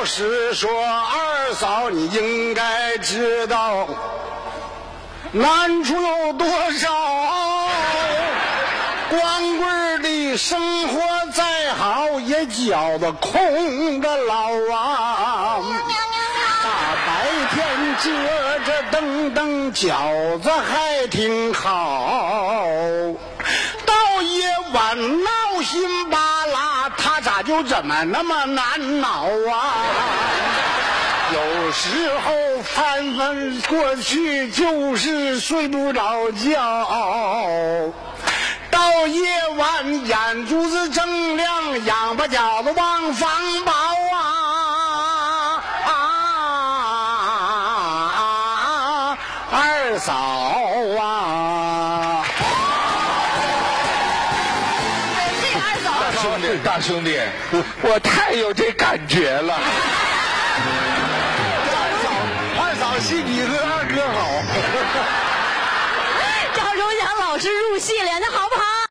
老师说，二嫂你应该知道，难处有多少。光棍的生活再好，也觉得空着老啊。大白天遮着灯灯，饺子还挺好。到夜晚闹心巴拉，他咋就怎么那么难熬啊？时候翻翻过去，就是睡不着觉。到夜晚眼珠子睁亮，仰巴脚子望房宝啊啊！二嫂啊！这个二嫂大兄弟，大兄弟，我太有这感觉了。二嫂戏比和二哥好。赵忠祥老师入戏了，那好不好？